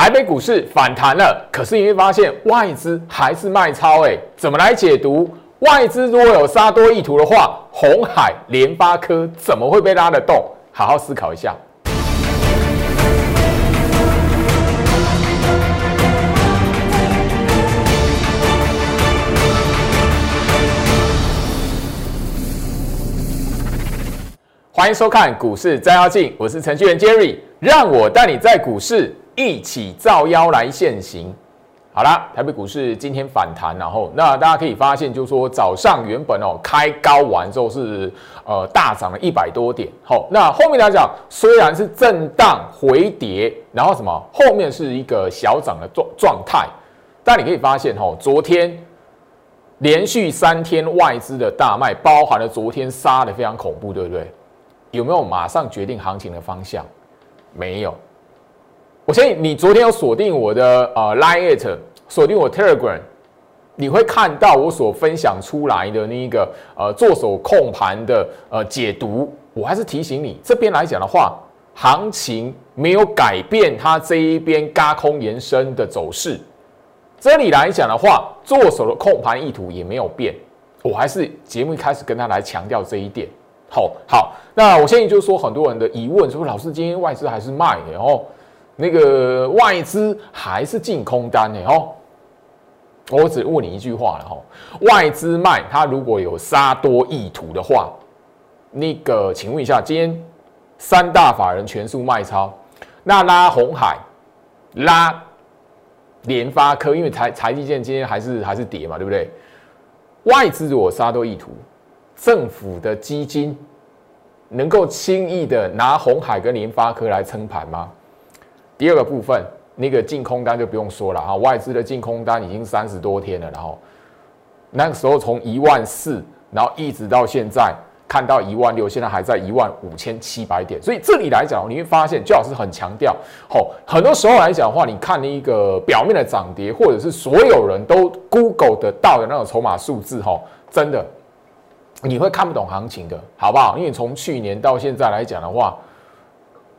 台北股市反弹了，可是你会发现外资还是卖超，哎，怎么来解读？外资如果有杀多意图的话，红海、联发科怎么会被拉得动？好好思考一下。欢迎收看股市照妖镜，我是程序员 Jerry，让我带你在股市一起造妖来现行。好啦，台北股市今天反弹，然后那大家可以发现，就是说早上原本哦开高完之后是呃大涨了一百多点，好，那后面来讲虽然是震荡回跌，然后什么后面是一个小涨的状状态，但你可以发现哦，昨天连续三天外资的大卖，包含了昨天杀的非常恐怖，对不对？有没有马上决定行情的方向？没有。我相信你昨天有锁定我的呃 Line，锁定我 Telegram，你会看到我所分享出来的那一个呃做手控盘的呃解读。我还是提醒你，这边来讲的话，行情没有改变它这一边嘎空延伸的走势。这里来讲的话，做手的控盘意图也没有变。我还是节目一开始跟他来强调这一点。好，好，那我现在就是说，很多人的疑问说，老师今天外资还是卖的哦，那个外资还是净空单的哦。我只问你一句话了哈，外资卖，它如果有杀多意图的话，那个请问一下，今天三大法人全数卖超，那拉红海、拉联发科，因为财财积电今天还是还是跌嘛，对不对？外资如果杀多意图。政府的基金能够轻易的拿红海跟联发科来撑盘吗？第二个部分，那个净空单就不用说了啊，外资的净空单已经三十多天了，然后那个时候从一万四，然后一直到现在看到一万六，现在还在一万五千七百点，所以这里来讲，你会发现，最好是很强调，吼，很多时候来讲的话，你看那一个表面的涨跌，或者是所有人都 Google 得到的那种筹码数字，吼，真的。你会看不懂行情的，好不好？因为从去年到现在来讲的话，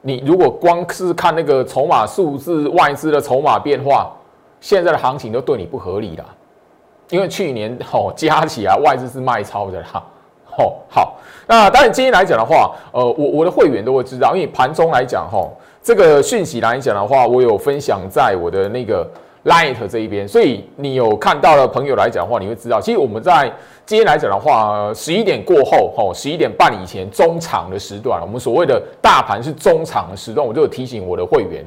你如果光是看那个筹码数字、外资的筹码变化，现在的行情都对你不合理了。因为去年哦加起来外资是卖超的啦。哦，好，那当然今天来讲的话，呃，我我的会员都会知道，因为盘中来讲，哈，这个讯息来讲的话，我有分享在我的那个。Light 这一边，所以你有看到的朋友来讲的话，你会知道，其实我们在今天来讲的话，十一点过后，吼，十一点半以前中场的时段，我们所谓的大盘是中场的时段，我就有提醒我的会员，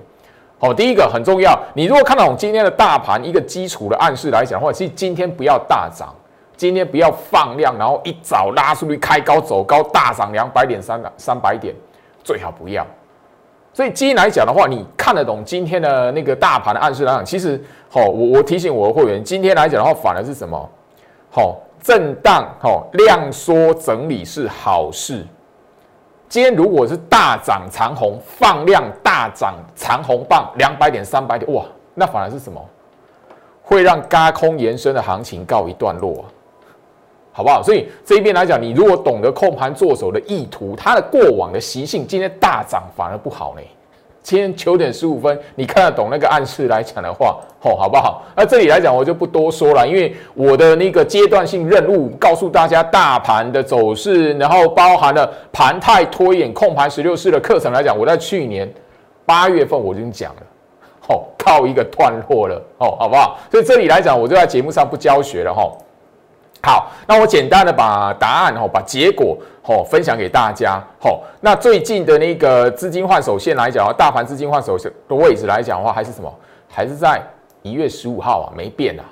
好，第一个很重要，你如果看到我们今天的大盘一个基础的暗示来讲的话，其实今天不要大涨，今天不要放量，然后一早拉出去开高走高，大涨两百点三三百点，最好不要。所以今天来讲的话，你看得懂今天的那个大盘的暗示来讲，其实好，我我提醒我的会员，今天来讲的话，反而是什么？好，震荡，好，量缩整理是好事。今天如果是大涨长红，放量大涨长红棒两百点、三百点，哇，那反而是什么？会让高空延伸的行情告一段落，好不好？所以这一边来讲，你如果懂得控盘做手的意图，它的过往的习性，今天大涨反而不好呢。今天九点十五分，你看得懂那个暗示来讲的话，吼，好不好？那这里来讲，我就不多说了，因为我的那个阶段性任务，告诉大家大盘的走势，然后包含了盘态拖延、控盘十六式的课程来讲，我在去年八月份我已经讲了，吼，靠一个段落了，吼，好不好？所以这里来讲，我就在节目上不教学了，吼。好，那我简单的把答案吼，把结果吼分享给大家吼。那最近的那个资金换手线来讲，大盘资金换手线的位置来讲的话，还是什么？还是在一月十五号啊，没变啊。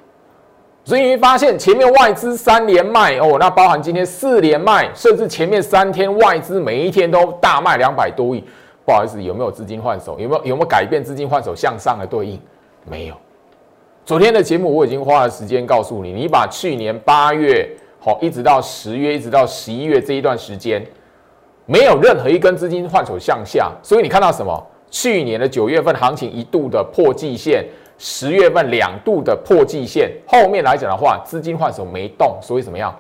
所以你会发现前面外资三连卖哦，那包含今天四连卖，甚至前面三天外资每一天都大卖两百多亿。不好意思，有没有资金换手？有没有有没有改变资金换手向上的对应？没有。昨天的节目我已经花了时间告诉你，你把去年八月好一直到十月，一直到十一月这一段时间，没有任何一根资金换手向下，所以你看到什么？去年的九月份行情一度的破季线，十月份两度的破季线，后面来讲的话，资金换手没动，所以怎么样？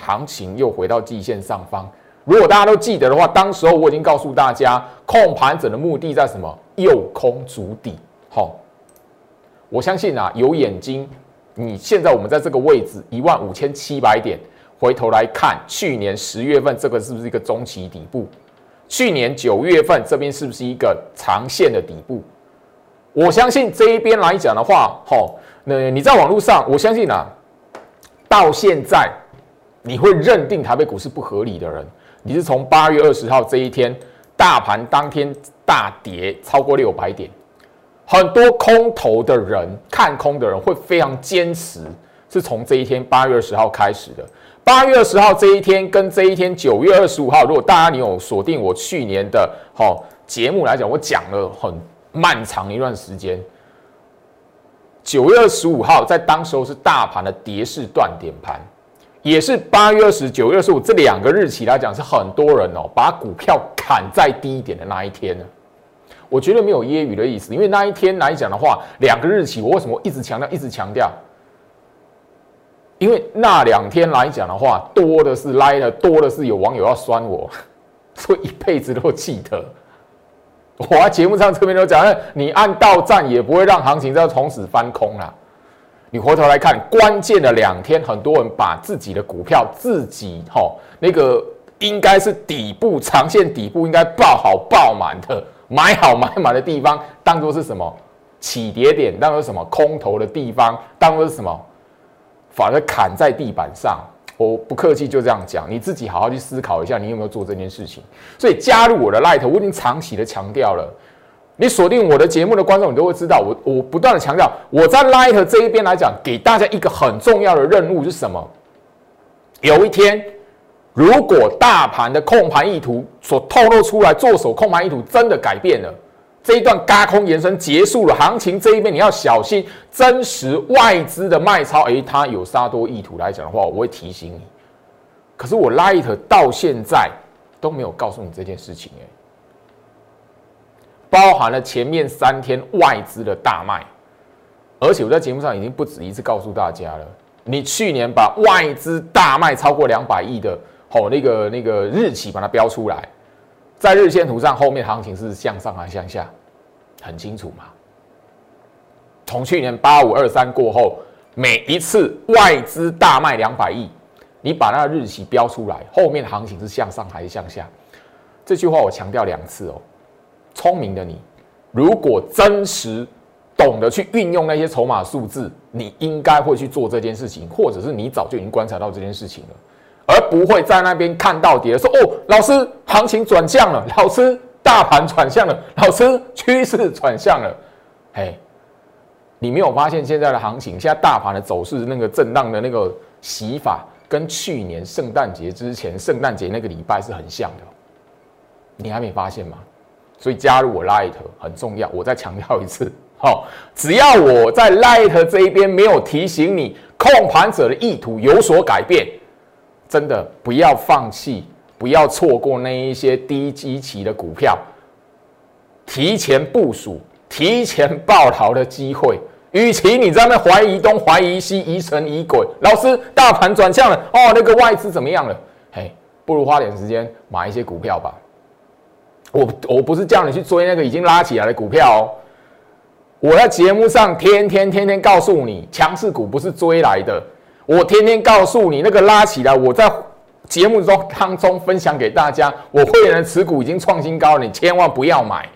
行情又回到季线上方。如果大家都记得的话，当时候我已经告诉大家，控盘者的目的在什么？诱空筑底，好。我相信啊，有眼睛，你现在我们在这个位置一万五千七百点，回头来看去年十月份这个是不是一个中期底部？去年九月份这边是不是一个长线的底部？我相信这一边来讲的话，吼，那你在网络上，我相信啊，到现在你会认定台北股市不合理的人，你是从八月二十号这一天，大盘当天大跌超过六百点，很多空头的人看空的人会非常坚持，是从这一天八月二十号开始的。八月二十号这一天跟这一天九月二十五号，如果大家你有锁定我去年的吼节目来讲，我讲了很。漫长一段时间，九月二十五号在当时候是大盘的跌势断点盘，也是八月二十九月二十五这两个日期来讲，是很多人哦把股票砍在低点的那一天呢。我觉得没有揶揄的意思，因为那一天来讲的话，两个日期我为什么一直强调一直强调？因为那两天来讲的话，多的是来的，多的是有网友要酸我，所以一辈子都记得。我在节目上这边都讲，你按到站也不会让行情再从此翻空了。你回头来看，关键的两天，很多人把自己的股票自己哈那个应该是底部长线底部应该爆好爆满的买好买满的地方，当做是什么起跌点，当做什么空头的地方，当做是什么，反而砍在地板上。我不客气，就这样讲，你自己好好去思考一下，你有没有做这件事情。所以加入我的 Light，我已经长期的强调了。你锁定我的节目的观众，你都会知道，我我不断的强调，我在 Light 这一边来讲，给大家一个很重要的任务是什么？有一天，如果大盘的控盘意图所透露出来，做手控盘意图真的改变了。这一段嘎空延伸结束了，行情这一边你要小心真实外资的卖超，诶，它有杀多意图来讲的话，我会提醒你。可是我 Light 到现在都没有告诉你这件事情，诶，包含了前面三天外资的大卖，而且我在节目上已经不止一次告诉大家了，你去年把外资大卖超过两百亿的，吼那个那个日期把它标出来。在日线图上，后面行情是向上还是向下？很清楚嘛。从去年八五二三过后，每一次外资大卖两百亿，你把那个日期标出来，后面行情是向上还是向下？这句话我强调两次哦。聪明的你，如果真实懂得去运用那些筹码数字，你应该会去做这件事情，或者是你早就已经观察到这件事情了。而不会在那边看到跌，说哦，老师行情转向了，老师大盘转向了，老师趋势转向了，嘿，你没有发现现在的行情，现在大盘的走势那个震荡的那个洗法，跟去年圣诞节之前圣诞节那个礼拜是很像的，你还没发现吗？所以加入我 Light 很重要，我再强调一次，好，只要我在 Light 这一边没有提醒你控盘者的意图有所改变。真的不要放弃，不要错过那一些低基期的股票，提前部署、提前爆逃的机会。与其你在那怀疑东、怀疑西、疑神疑鬼，老师大盘转向了哦，那个外资怎么样了？嘿，不如花点时间买一些股票吧。我我不是叫你去追那个已经拉起来的股票哦。我在节目上天天天天告诉你，强势股不是追来的。我天天告诉你，那个拉起来，我在节目中当中分享给大家，我会员的持股已经创新高了，你千万不要买。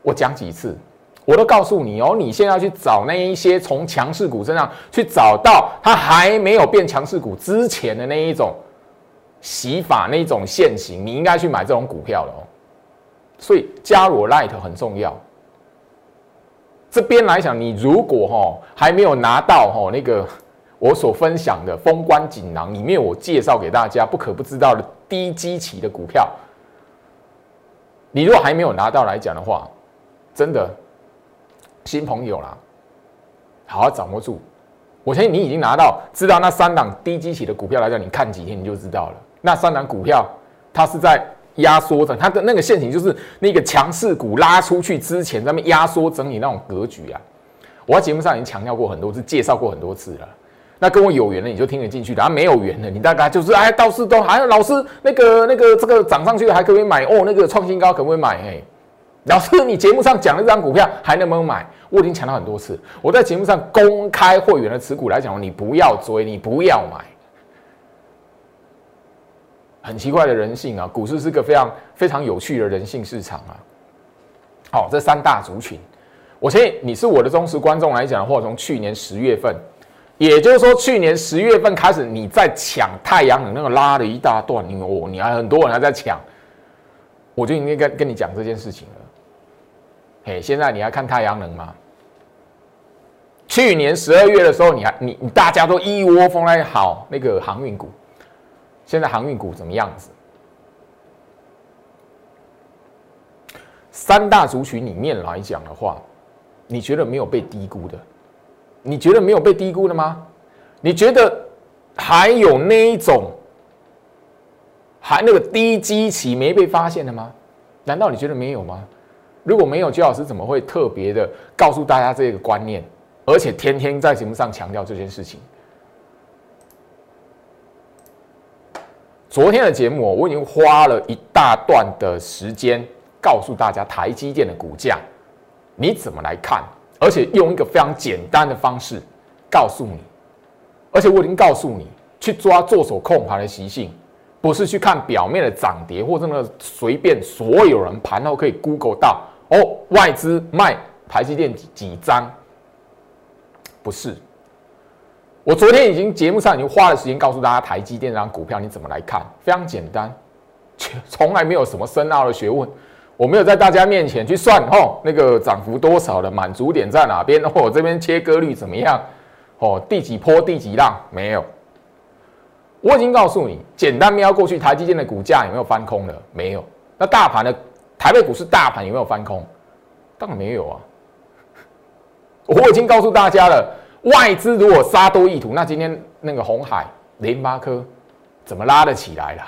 我讲几次，我都告诉你哦，你现在要去找那一些从强势股身上去找到它还没有变强势股之前的那一种洗法那一种现形，你应该去买这种股票了哦。所以加入 Light 很重要。这边来讲，你如果哈还没有拿到哈那个。我所分享的封关锦囊里面，我介绍给大家不可不知道的低基期的股票。你如果还没有拿到来讲的话，真的新朋友啦，好好掌握住。我相信你已经拿到，知道那三档低基期的股票来讲，你看几天你就知道了。那三档股票它是在压缩的，它的那个陷阱就是那个强势股拉出去之前，咱们压缩整理那种格局啊。我在节目上已经强调过很多次，介绍过很多次了。那跟我有缘的你就听得进去，然后没有缘的你大概就是哎，到处都还老师那个那个这个涨上去还可以买哦，那个创新高可不可以买？哎，老师你节目上讲的这张股票还能不能买？我已经强调很多次，我在节目上公开会员的持股来讲，你不要追，你不要买。很奇怪的人性啊，股市是个非常非常有趣的人性市场啊。好，这三大族群，我相信你是我的忠实观众来讲的话，从去年十月份，也就是说去年十月份开始，你在抢太阳能那个拉了一大段，你哦，你还很多人还在抢，我就应该跟跟你讲这件事情了。嘿，现在你还看太阳能吗？去年十二月的时候，你还你你大家都一窝蜂来好那个航运股。现在航运股怎么样子？三大族群里面来讲的话，你觉得没有被低估的？你觉得没有被低估的吗？你觉得还有那一种还那个低基期没被发现的吗？难道你觉得没有吗？如果没有，焦老师怎么会特别的告诉大家这个观念，而且天天在节目上强调这件事情？昨天的节目，我已经花了一大段的时间告诉大家台积电的股价，你怎么来看？而且用一个非常简单的方式告诉你，而且我已经告诉你，去抓做手控盘的习性，不是去看表面的涨跌，或者呢随便所有人盘后可以 Google 到哦，外资卖台积电几几张，不是。我昨天已经节目上已经花了时间告诉大家台积电这张股票你怎么来看，非常简单，从来没有什么深奥的学问。我没有在大家面前去算哦，那个涨幅多少的满足点在哪边，哦，这边切割率怎么样，哦，第几波第几浪没有。我已经告诉你，简单瞄过去，台积电的股价有没有翻空了？没有。那大盘的台北股市大盘有没有翻空？当然没有啊。我已经告诉大家了。外资如果杀多意图，那今天那个红海、联发科怎么拉得起来了？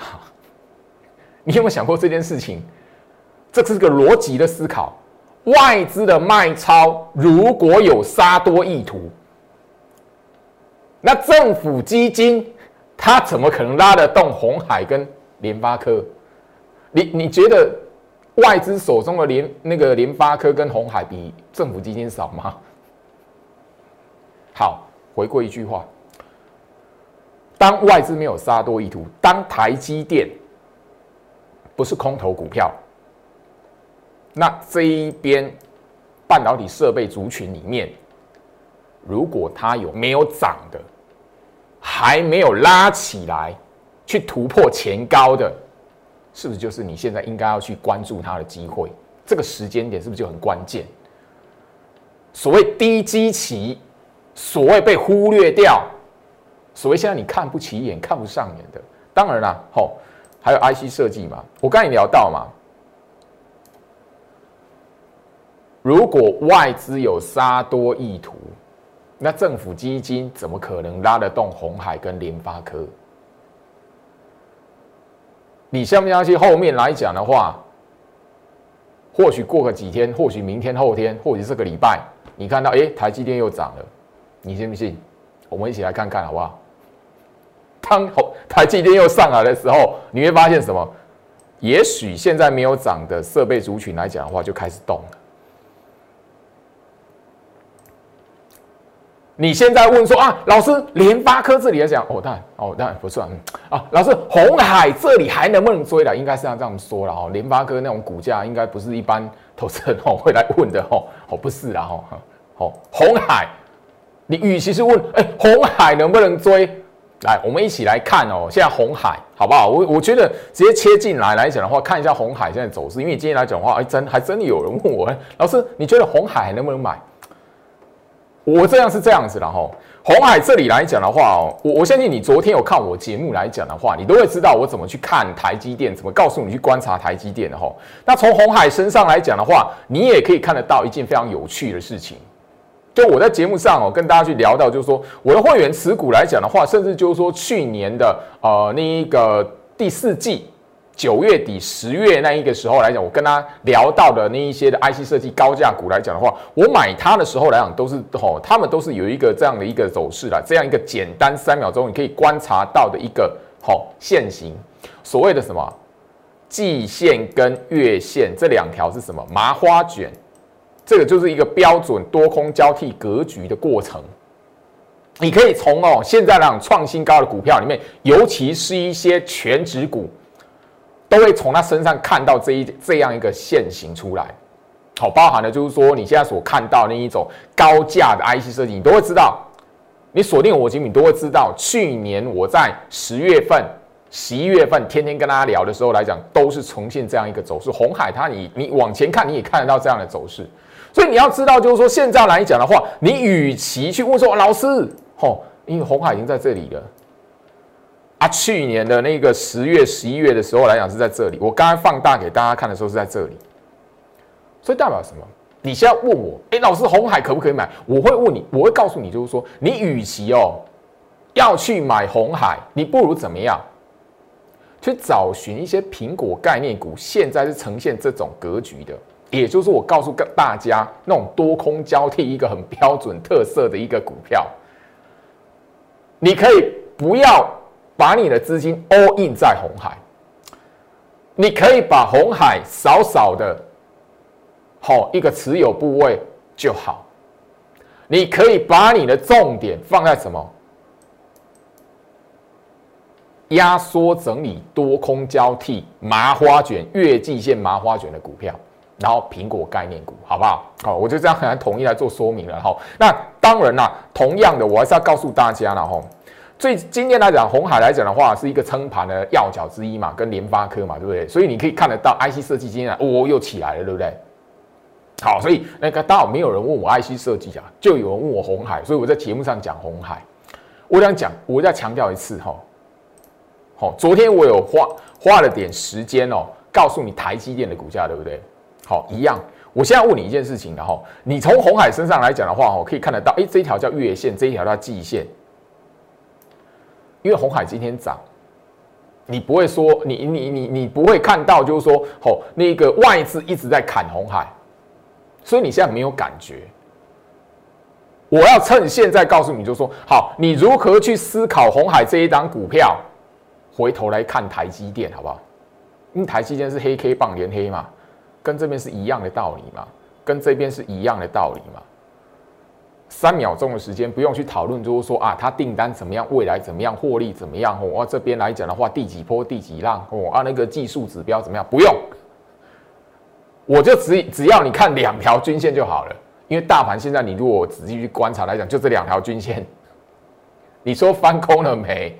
你有没有想过这件事情？这是个逻辑的思考。外资的卖超如果有杀多意图，那政府基金它怎么可能拉得动红海跟联发科？你你觉得外资手中的联那个联发科跟红海比政府基金少吗？好，回过一句话：当外资没有杀多意图，当台积电不是空头股票，那这一边半导体设备族群里面，如果它有没有涨的，还没有拉起来去突破前高的，是不是就是你现在应该要去关注它的机会？这个时间点是不是就很关键？所谓低基期。所谓被忽略掉，所谓现在你看不起眼、看不上眼的，当然啦，吼，还有 IC 设计嘛。我刚才聊到嘛，如果外资有杀多意图，那政府基金怎么可能拉得动红海跟联发科？你相不相信？后面来讲的话，或许过个几天，或许明天、后天，或许这个礼拜，你看到哎，台积电又涨了。你信不信？我们一起来看看好不好？当台积电又上来的时候，你会发现什么？也许现在没有涨的设备族群来讲的话，就开始动了。你现在问说啊，老师，联发科这里来讲，哦，当然，哦，当然不算啊。老师，红海这里还能不能追了？应该是要这样说了哦。联发科那种股价，应该不是一般投资人哦 会来问的哦。哦，不是啦哦，哦，红海。你与其是问，哎，红海能不能追？来，我们一起来看哦。现在红海好不好？我我觉得直接切进来来讲的话，看一下红海现在走势。因为今天来讲的话，哎，真还真的有人问我，老师，你觉得红海还能不能买？我这样是这样子的哈。红海这里来讲的话哦，我我相信你昨天有看我节目来讲的话，你都会知道我怎么去看台积电，怎么告诉你去观察台积电的哈。那从红海身上来讲的话，你也可以看得到一件非常有趣的事情。就我在节目上哦，跟大家去聊到，就是说我的会员持股来讲的话，甚至就是说去年的呃那一个第四季九月底十月那一个时候来讲，我跟他聊到的那一些的 IC 设计高价股来讲的话，我买它的时候来讲都是哦，他们都是有一个这样的一个走势的，这样一个简单三秒钟你可以观察到的一个好线形，所谓的什么季线跟月线这两条是什么麻花卷？这个就是一个标准多空交替格局的过程。你可以从哦现在那种创新高的股票里面，尤其是一些全指股，都会从他身上看到这一这样一个现形出来。好，包含的就是说你现在所看到那一种高价的 IC 设计，你都会知道。你锁定我节目，你都会知道。去年我在十月份、十一月份天天跟大家聊的时候来讲，都是呈现这样一个走势。红海它，你你往前看，你也看得到这样的走势。所以你要知道，就是说现在来讲的话，你与其去问说老师。哦，因为红海已经在这里了啊！去年的那个十月、十一月的时候来讲是在这里，我刚刚放大给大家看的时候是在这里，所以代表什么？你现在问我，哎，老师，红海可不可以买？我会问你，我会告诉你，就是说，你与其哦要去买红海，你不如怎么样？去找寻一些苹果概念股，现在是呈现这种格局的，也就是我告诉大家那种多空交替一个很标准特色的一个股票。你可以不要把你的资金 all in 在红海，你可以把红海少少的，好一个持有部位就好。你可以把你的重点放在什么？压缩整理多空交替麻花卷月季线麻花卷的股票，然后苹果概念股，好不好？好，我就这样很统一来做说明了哈。那当然啦，同样的，我还是要告诉大家了哈。最今天来讲，红海来讲的话，是一个撑盘的要角之一嘛，跟联发科嘛，对不对？所以你可以看得到，IC 设计今天哦又起来了，对不对？好，所以那个刚好没有人问我 IC 设计啊，就有人问我红海，所以我在节目上讲红海。我想讲，我再强调一次哈。好，昨天我有花花了点时间哦，告诉你台积电的股价，对不对？好，一样。我现在问你一件事情，然后你从红海身上来讲的话，哦，可以看得到，哎，这一条叫月线，这一条叫季线。因为红海今天涨，你不会说你你你你不会看到，就是说，哦，那个外资一直在砍红海，所以你现在没有感觉。我要趁现在告诉你，就说好，你如何去思考红海这一档股票，回头来看台积电，好不好？因为台积电是黑 K 棒连黑嘛，跟这边是一样的道理嘛，跟这边是一样的道理嘛。三秒钟的时间，不用去讨论，就是说啊，它订单怎么样，未来怎么样，获利怎么样？哦，这边来讲的话，第几波、第几浪？哦，啊，那个技术指标怎么样？不用，我就只只要你看两条均线就好了。因为大盘现在，你如果仔细去观察来讲，就这两条均线，你说翻空了没？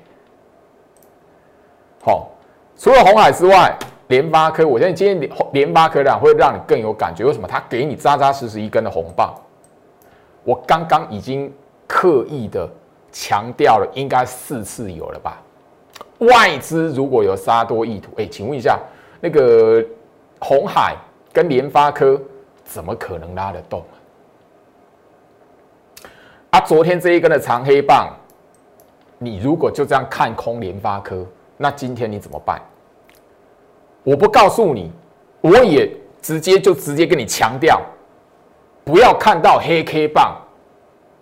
好，除了红海之外，联发科，我相信今天联联发科量会让你更有感觉。为什么？它给你扎扎实实一根的红棒。我刚刚已经刻意的强调了，应该四次有了吧？外资如果有杀多意图，哎，请问一下，那个红海跟联发科怎么可能拉得动啊？啊昨天这一根的长黑棒，你如果就这样看空联发科，那今天你怎么办？我不告诉你，我也直接就直接跟你强调。不要看到黑 K 棒，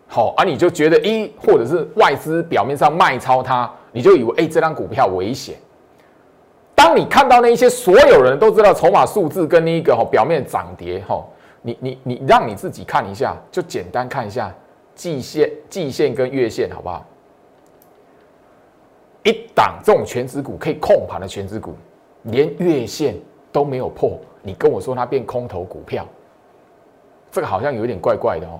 好啊，你就觉得一或者是外资表面上卖超它，你就以为哎，这张股票危险。当你看到那一些所有人都知道筹码数字跟那个哈表面涨跌哈，你你你让你自己看一下，就简单看一下季线、季线跟月线，好不好？一档这种全指股可以控盘的全指股，连月线都没有破，你跟我说它变空头股票？这个好像有点怪怪的哦。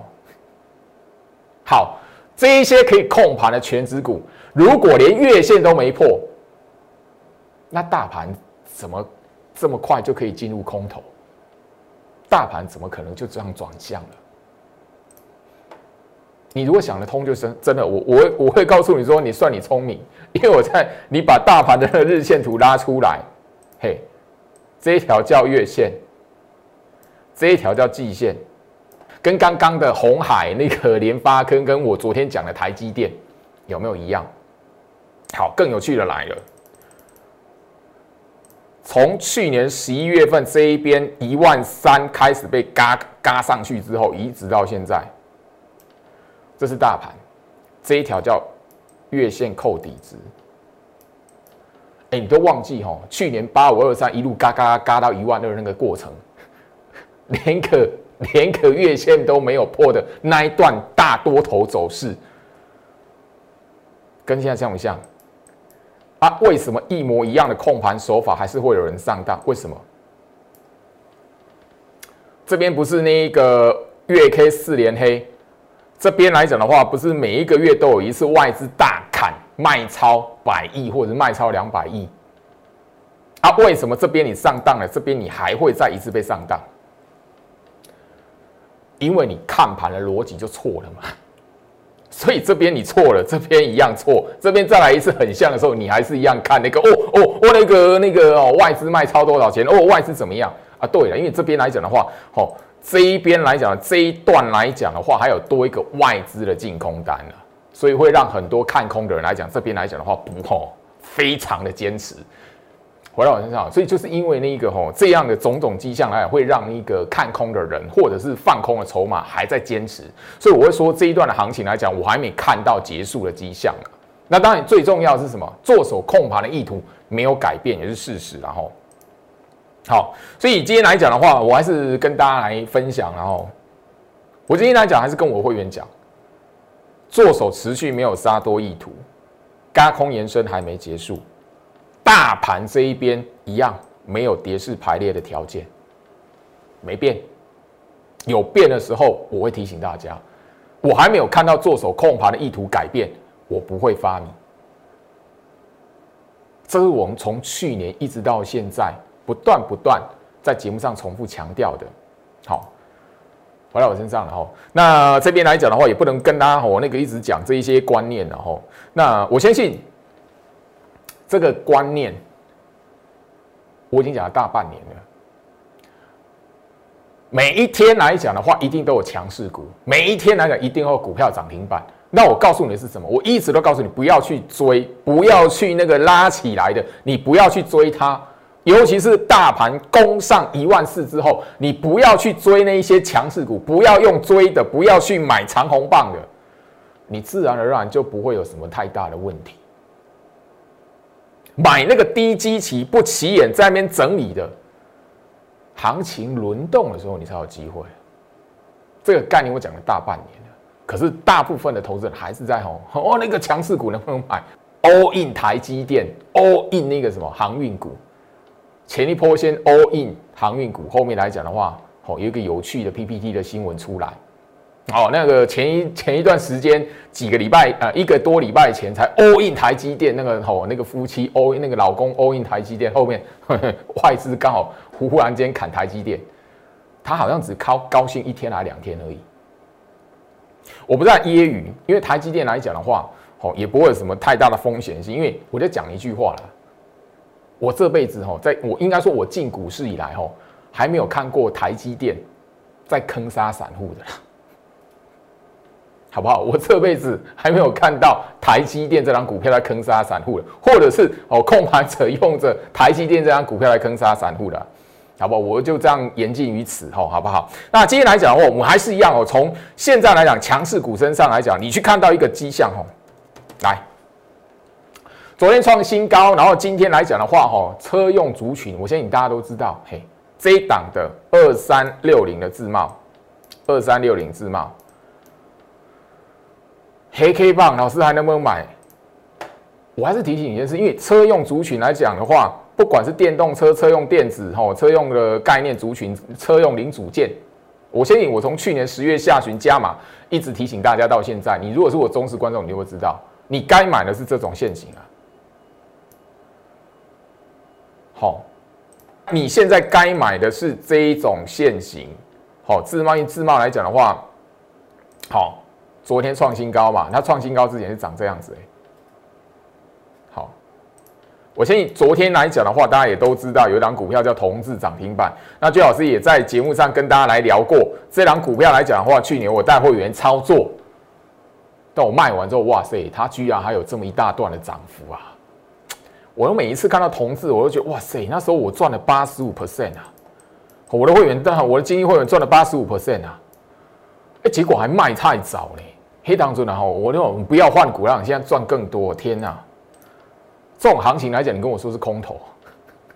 好，这一些可以控盘的全指股，如果连月线都没破，那大盘怎么这么快就可以进入空头？大盘怎么可能就这样转向了？你如果想得通，就是真的。我我我会告诉你说，你算你聪明，因为我在你把大盘的日线图拉出来，嘿，这一条叫月线，这一条叫季线。跟刚刚的红海那个联发科，跟我昨天讲的台积电有没有一样？好，更有趣的来了。从去年十一月份这一边一万三开始被嘎嘎上去之后，一直到现在，这是大盘这一条叫月线扣底值。哎，你都忘记哈？去年八五二三一路嘎嘎嘎到一万二那个过程，连个。连个月线都没有破的那一段大多头走势，跟现在像不像？啊，为什么一模一样的控盘手法还是会有人上当？为什么？这边不是那个月 K 四连黑，这边来讲的话，不是每一个月都有一次外资大砍卖超百亿或者卖超两百亿？啊，为什么这边你上当了，这边你还会再一次被上当？因为你看盘的逻辑就错了嘛。所以这边你错了，这边一样错，这边再来一次很像的时候，你还是一样看那个哦哦哦那个那个哦外资卖超多少钱哦外资怎么样啊？对了，因为这边来讲的话，哦这一边来讲这一段来讲的话，还有多一个外资的净空单了，所以会让很多看空的人来讲，这边来讲的话不吼，非常的坚持。回到我身上，所以就是因为那个吼这样的种种迹象来，会让一个看空的人或者是放空的筹码还在坚持，所以我会说这一段的行情来讲，我还没看到结束的迹象那当然最重要是什么？做手控盘的意图没有改变也是事实。然后，好，所以今天来讲的话，我还是跟大家来分享。然后，我今天来讲还是跟我会员讲，做手持续没有杀多意图，加空延伸还没结束。大盘这一边一样没有跌势排列的条件，没变。有变的时候，我会提醒大家。我还没有看到做手控盘的意图改变，我不会发明。这是我们从去年一直到现在不断不断在节目上重复强调的。好，回到我身上了哈。那这边来讲的话，也不能跟大家我那个一直讲这一些观念然后，那我相信。这个观念，我已经讲了大半年了。每一天来讲的话，一定都有强势股；每一天来讲，一定有股票涨停板。那我告诉你的是什么？我一直都告诉你，不要去追，不要去那个拉起来的，你不要去追它。尤其是大盘攻上一万四之后，你不要去追那一些强势股，不要用追的，不要去买长红棒的，你自然而然就不会有什么太大的问题。买那个低基期不起眼，在那边整理的，行情轮动的时候，你才有机会。这个概念我讲了大半年了，可是大部分的投资人还是在吼哦，那个强势股能不能买？all in 台积电，all in 那个什么航运股，前一波先 all in 航运股，后面来讲的话，哦，有一个有趣的 PPT 的新闻出来。哦，那个前一前一段时间几个礼拜呃一个多礼拜前才 all in 台积电那个哦那个夫妻 all in 那个老公 all in 台积电后面 外资刚好忽忽然间砍台积电，他好像只高高兴一天还两天而已。我不在揶揄，因为台积电来讲的话，哦也不会有什么太大的风险性，因为我就讲一句话了，我这辈子哈在我应该说我进股市以来哈还没有看过台积电在坑杀散户的。好不好？我这辈子还没有看到台积电这张股票来坑杀散户的，或者是哦控盘者用着台积电这张股票来坑杀散户的，好不好？我就这样言尽于此吼，好不好？那今天来讲的话，我们还是一样哦。从现在来讲，强势股身上来讲，你去看到一个迹象哦，来，昨天创新高，然后今天来讲的话，哈，车用族群，我相信大家都知道，嘿，这一档的二三六零的自贸，二三六零自贸。黑 K 棒，老师还能不能买？我还是提醒你一件事，因为车用族群来讲的话，不管是电动车、车用电子、吼车用的概念族群、车用零组件，我相信我从去年十月下旬加码，一直提醒大家到现在。你如果是我忠实观众，你就会知道，你该买的是这种现型啊。好，你现在该买的是这一种现型。好，自贸易自贸来讲的话，好。昨天创新高嘛，它创新高之前是长这样子哎。好，我相信昨天来讲的话，大家也都知道有一档股票叫同志涨停板。那朱老师也在节目上跟大家来聊过，这档股票来讲的话，去年我带会员操作，但我卖完之后，哇塞，它居然还有这么一大段的涨幅啊！我每一次看到同志，我都觉得哇塞，那时候我赚了八十五 percent 啊！我的会员，我的精英会员赚了八十五 percent 啊！哎，结果还卖太早嘞。黑当中，然后我那种不要换股，让现在赚更多。天哪，这种行情来讲，你跟我说是空头。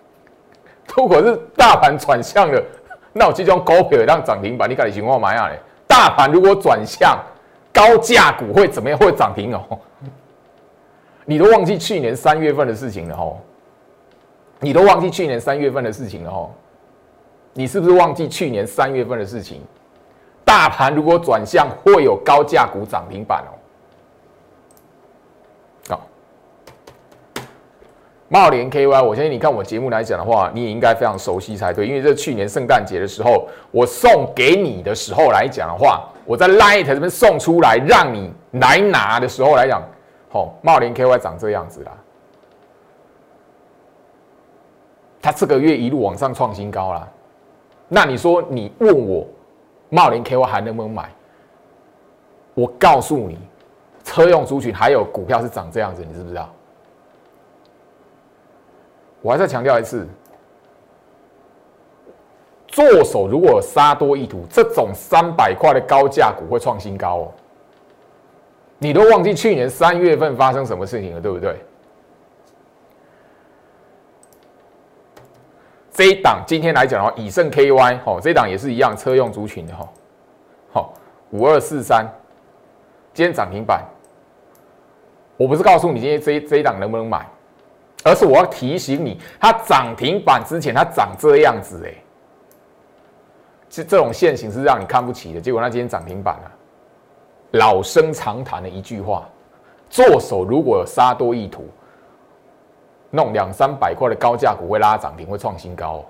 如果是大盘转向了，那我这种股票让涨停板，你看情况嘛样嘞？大盘如果转向高价股会怎么样？会涨停哦？你都忘记去年三月份的事情了哦？你都忘记去年三月份的事情了哦？你是不是忘记去年三月份的事情？大盘如果转向，会有高价股涨停板哦。好，茂联 KY，我相信你看我节目来讲的话，你也应该非常熟悉才对，因为这去年圣诞节的时候，我送给你的时候来讲的话，我在 Light 这边送出来让你来拿的时候来讲，好，茂联 KY 长这样子啦。它这个月一路往上创新高了。那你说，你问我茂林 K Y 还能不能买？我告诉你，车用族群还有股票是长这样子，你知不知道？我还再强调一次，做手如果杀多意图，这种三百块的高价股会创新高哦。你都忘记去年三月份发生什么事情了，对不对？这一档今天来讲的话，以盛 KY 哦，这一档也是一样车用族群的哈，好五二四三，今天涨停板。我不是告诉你今天这这一档能不能买，而是我要提醒你，它涨停板之前它长这样子哎，这这种现形是让你看不起的，结果它今天涨停板了。老生常谈的一句话，做手如果有杀多意图。弄两三百块的高价股会拉涨停，会创新高。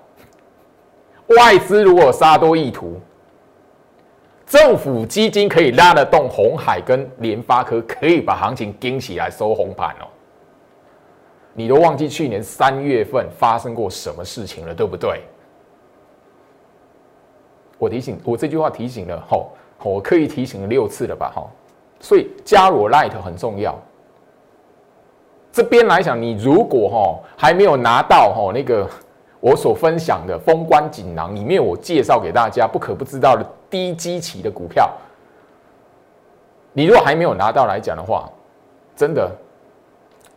外资如果杀多意图，政府基金可以拉得动红海跟联发科，可以把行情盯起来收红盘哦。你都忘记去年三月份发生过什么事情了，对不对？我提醒我这句话提醒了吼，我刻意提醒了六次了吧吼，所以加入 Light 很重要。这边来讲，你如果哈还没有拿到哈那个 我所分享的封关锦囊里面，我介绍给大家不可不知道的低基期的股票，你如果还没有拿到来讲的话，真的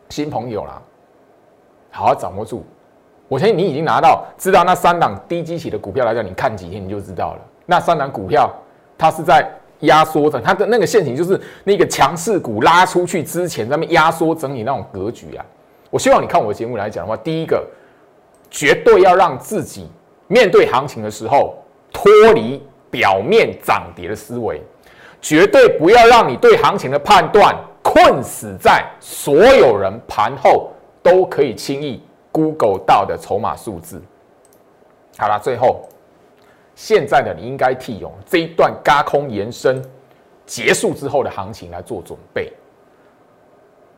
新朋友啦，好好掌握住。我相信你已经拿到，知道那三档低基期的股票来讲，你看几天你就知道了。那三档股票它是在。压缩整，它的那个陷阱就是那个强势股拉出去之前，咱们压缩整理那种格局啊。我希望你看我的节目来讲的话，第一个绝对要让自己面对行情的时候脱离表面涨跌的思维，绝对不要让你对行情的判断困死在所有人盘后都可以轻易 Google 到的筹码数字。好了，最后。现在呢，你应该替用这一段嘎空延伸结束之后的行情来做准备。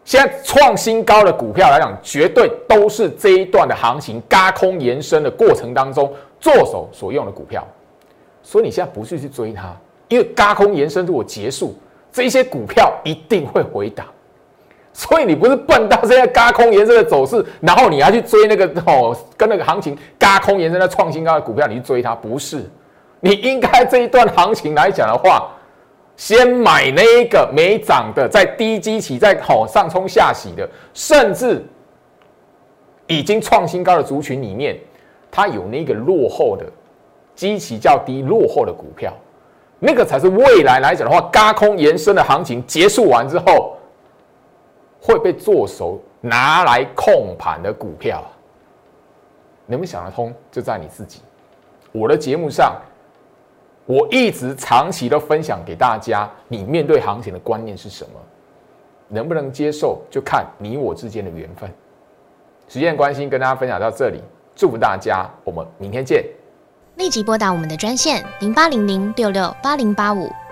现在创新高的股票来讲，绝对都是这一段的行情嘎空延伸的过程当中做手所用的股票。所以你现在不去去追它，因为嘎空延伸如果结束，这些股票一定会回档。所以你不是笨到现在嘎空延伸的走势，然后你要去追那个哦，跟那个行情嘎空延伸的创新高的股票，你去追它不是？你应该这一段行情来讲的话，先买那个没涨的，在低基期在好上冲下洗的，甚至已经创新高的族群里面，它有那个落后的基期较低、落后的股票，那个才是未来来讲的话，嘎空延伸的行情结束完之后。会被做手拿来控盘的股票，能不能想得通？就在你自己。我的节目上，我一直长期都分享给大家，你面对行情的观念是什么？能不能接受，就看你我之间的缘分。时间关心，跟大家分享到这里，祝福大家，我们明天见。立即拨打我们的专线零八零零六六八零八五。